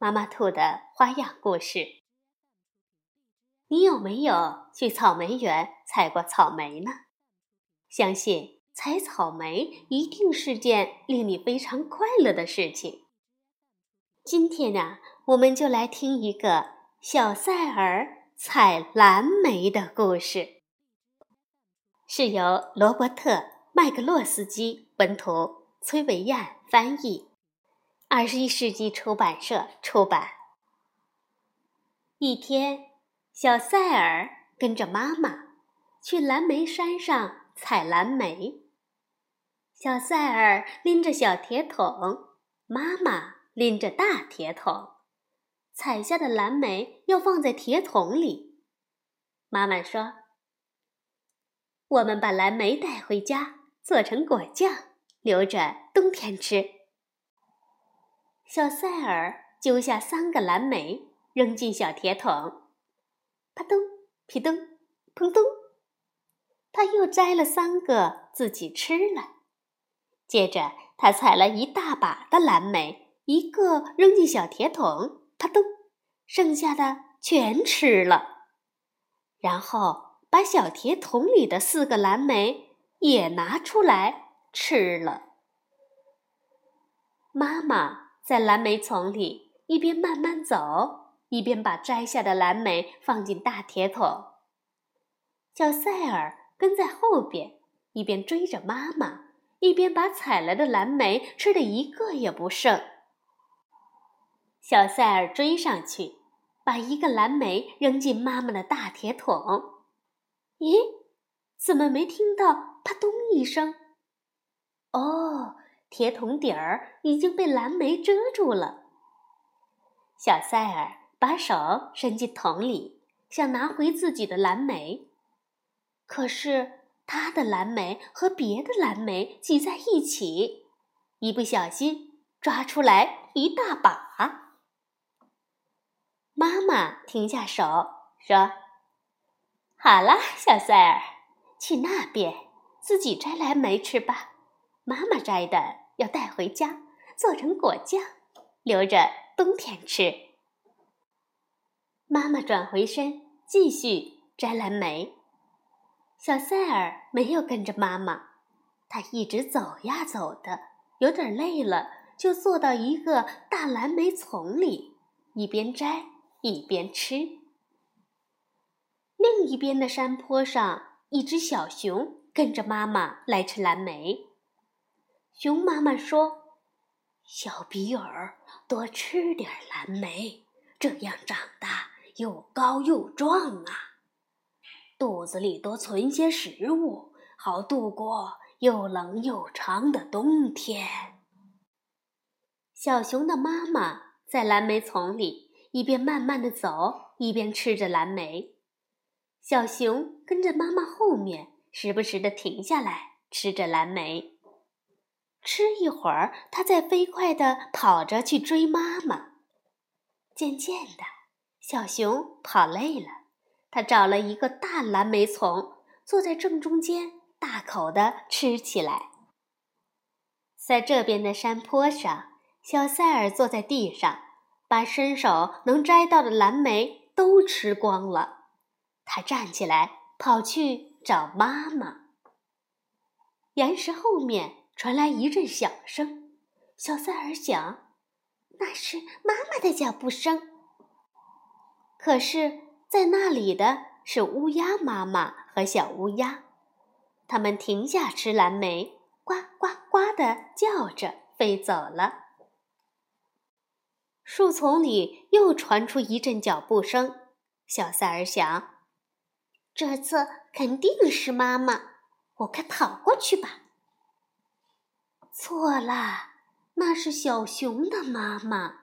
妈妈兔的花样故事。你有没有去草莓园采过草莓呢？相信采草莓一定是件令你非常快乐的事情。今天呢，我们就来听一个小塞尔采蓝莓的故事，是由罗伯特·麦克洛斯基文图，崔维燕翻译。二十一世纪出版社出版。一天，小塞尔跟着妈妈去蓝莓山上采蓝莓。小塞尔拎着小铁桶，妈妈拎着大铁桶。采下的蓝莓要放在铁桶里。妈妈说：“我们把蓝莓带回家，做成果酱，留着冬天吃。”小塞尔揪下三个蓝莓，扔进小铁桶，啪咚、皮咚、砰咚。他又摘了三个自己吃了。接着，他采了一大把的蓝莓，一个扔进小铁桶，啪咚，剩下的全吃了。然后，把小铁桶里的四个蓝莓也拿出来吃了。妈妈。在蓝莓丛里，一边慢慢走，一边把摘下的蓝莓放进大铁桶。小塞尔跟在后边，一边追着妈妈，一边把采来的蓝莓吃的一个也不剩。小塞尔追上去，把一个蓝莓扔进妈妈的大铁桶。咦，怎么没听到“啪咚”一声？哦。铁桶底儿已经被蓝莓遮住了。小塞尔把手伸进桶里，想拿回自己的蓝莓，可是他的蓝莓和别的蓝莓挤在一起，一不小心抓出来一大把。妈妈停下手说：“好了，小塞尔，去那边自己摘蓝莓吃吧。”妈妈摘的要带回家做成果酱，留着冬天吃。妈妈转回身继续摘蓝莓，小塞尔没有跟着妈妈，他一直走呀走的，有点累了，就坐到一个大蓝莓丛里，一边摘一边吃。另一边的山坡上，一只小熊跟着妈妈来吃蓝莓。熊妈妈说：“小比尔，多吃点蓝莓，这样长大又高又壮啊！肚子里多存些食物，好度过又冷又长的冬天。”小熊的妈妈在蓝莓丛里一边慢慢的走，一边吃着蓝莓。小熊跟着妈妈后面，时不时的停下来吃着蓝莓。吃一会儿，它再飞快地跑着去追妈妈。渐渐的，小熊跑累了，它找了一个大蓝莓丛，坐在正中间，大口地吃起来。在这边的山坡上，小塞尔坐在地上，把伸手能摘到的蓝莓都吃光了。他站起来，跑去找妈妈。岩石后面。传来一阵响声，小塞尔想，那是妈妈的脚步声。可是，在那里的是乌鸦妈妈和小乌鸦，它们停下吃蓝莓，呱呱呱的叫着飞走了。树丛里又传出一阵脚步声，小塞尔想，这次肯定是妈妈，我该跑过去吧。错了，那是小熊的妈妈。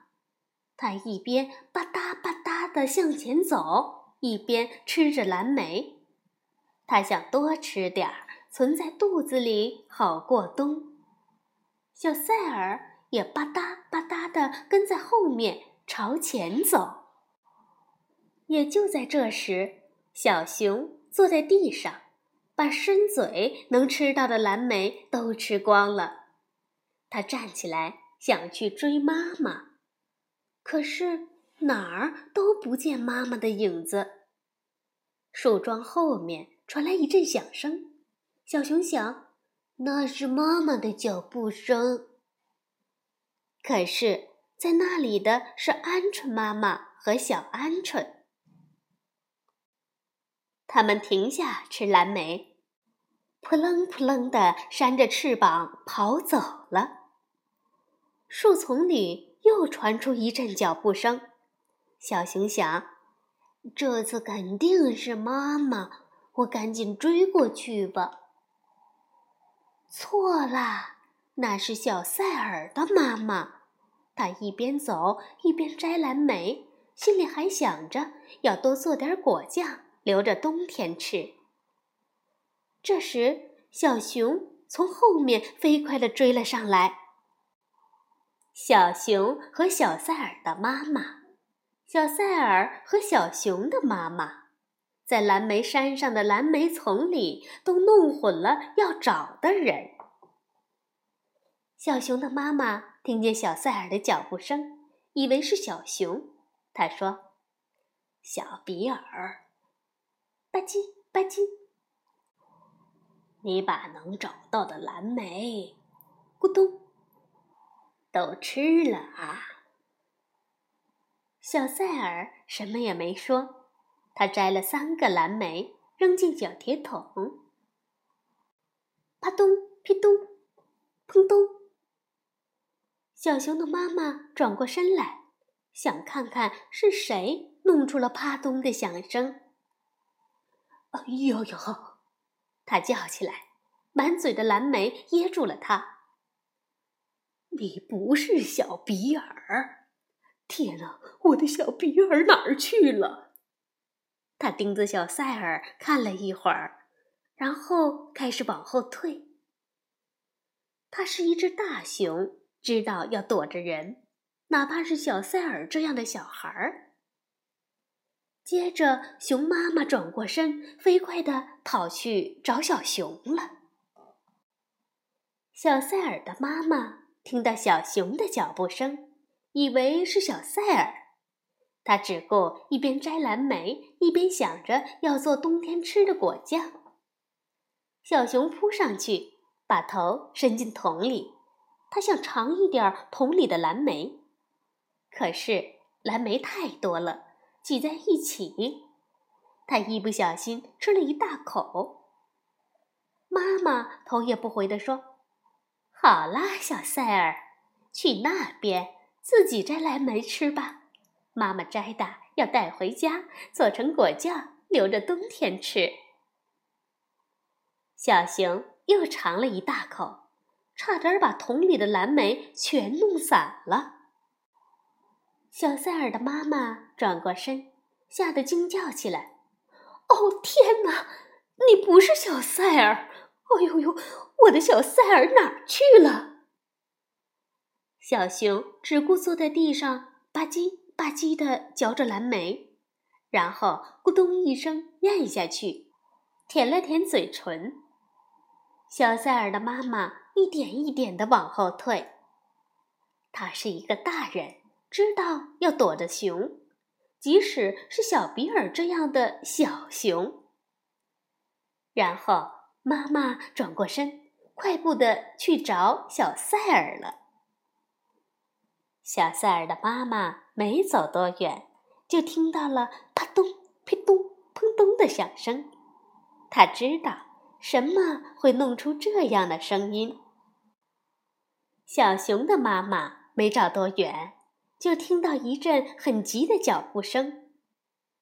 它一边吧嗒吧嗒地向前走，一边吃着蓝莓。他想多吃点儿，存在肚子里好过冬。小塞尔也吧嗒吧嗒地跟在后面朝前走。也就在这时，小熊坐在地上，把伸嘴能吃到的蓝莓都吃光了。他站起来想去追妈妈。可是哪儿都不见妈妈的影子。树桩后面传来一阵响声，小熊想，那是妈妈的脚步声。可是，在那里的是鹌鹑妈妈和小鹌鹑。他们停下吃蓝莓，扑棱扑棱地扇着翅膀跑走了。树丛里。又传出一阵脚步声，小熊想：“这次肯定是妈妈，我赶紧追过去吧。”错啦，那是小塞尔的妈妈。他一边走一边摘蓝莓，心里还想着要多做点果酱，留着冬天吃。这时，小熊从后面飞快地追了上来。小熊和小塞尔的妈妈，小塞尔和小熊的妈妈，在蓝莓山上的蓝莓丛里都弄混了要找的人。小熊的妈妈听见小塞尔的脚步声，以为是小熊，她说：“小比尔，吧唧吧唧，你把能找到的蓝莓，咕咚。”都吃了啊！小塞尔什么也没说，他摘了三个蓝莓，扔进小铁桶。啪咚，噼咚，砰咚。小熊的妈妈转过身来，想看看是谁弄出了啪咚的响声。哎呦呦！他叫起来，满嘴的蓝莓噎住了他。你不是小比尔！天哪，我的小比尔哪儿去了？他盯着小塞尔看了一会儿，然后开始往后退。他是一只大熊，知道要躲着人，哪怕是小塞尔这样的小孩儿。接着，熊妈妈转过身，飞快地跑去找小熊了。小塞尔的妈妈。听到小熊的脚步声，以为是小塞尔，他只顾一边摘蓝莓，一边想着要做冬天吃的果酱。小熊扑上去，把头伸进桶里，他想尝一点桶里的蓝莓，可是蓝莓太多了，挤在一起，他一不小心吃了一大口。妈妈头也不回地说。好啦，小塞尔，去那边自己摘蓝莓吃吧。妈妈摘的要带回家做成果酱，留着冬天吃。小熊又尝了一大口，差点把桶里的蓝莓全弄散了。小塞尔的妈妈转过身，吓得惊叫起来：“哦，天哪！你不是小塞尔！哎呦呦！”我的小塞尔哪儿去了？小熊只顾坐在地上吧唧吧唧的嚼着蓝莓，然后咕咚一声咽下去，舔了舔嘴唇。小塞尔的妈妈一点一点的往后退。他是一个大人，知道要躲着熊，即使是小比尔这样的小熊。然后妈妈转过身。快步的去找小塞尔了。小塞尔的妈妈没走多远，就听到了啪咚、噼咚、砰咚的响声。他知道什么会弄出这样的声音。小熊的妈妈没找多远，就听到一阵很急的脚步声。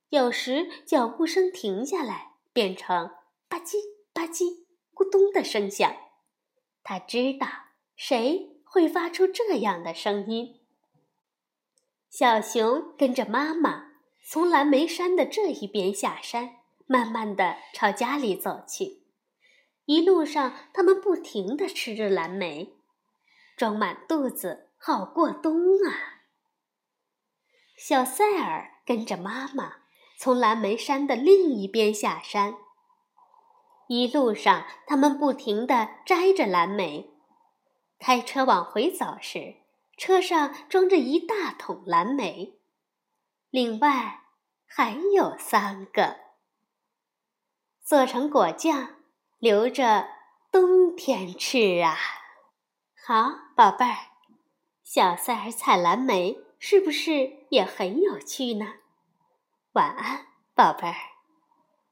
有时脚步声停下来，变成吧唧吧唧、咕咚的声响。他知道谁会发出这样的声音。小熊跟着妈妈从蓝莓山的这一边下山，慢慢的朝家里走去。一路上，他们不停的吃着蓝莓，装满肚子好过冬啊。小塞尔跟着妈妈从蓝莓山的另一边下山。一路上，他们不停的摘着蓝莓。开车往回走时，车上装着一大桶蓝莓，另外还有三个，做成果酱，留着冬天吃啊。好，宝贝儿，小塞儿采蓝莓是不是也很有趣呢？晚安，宝贝儿。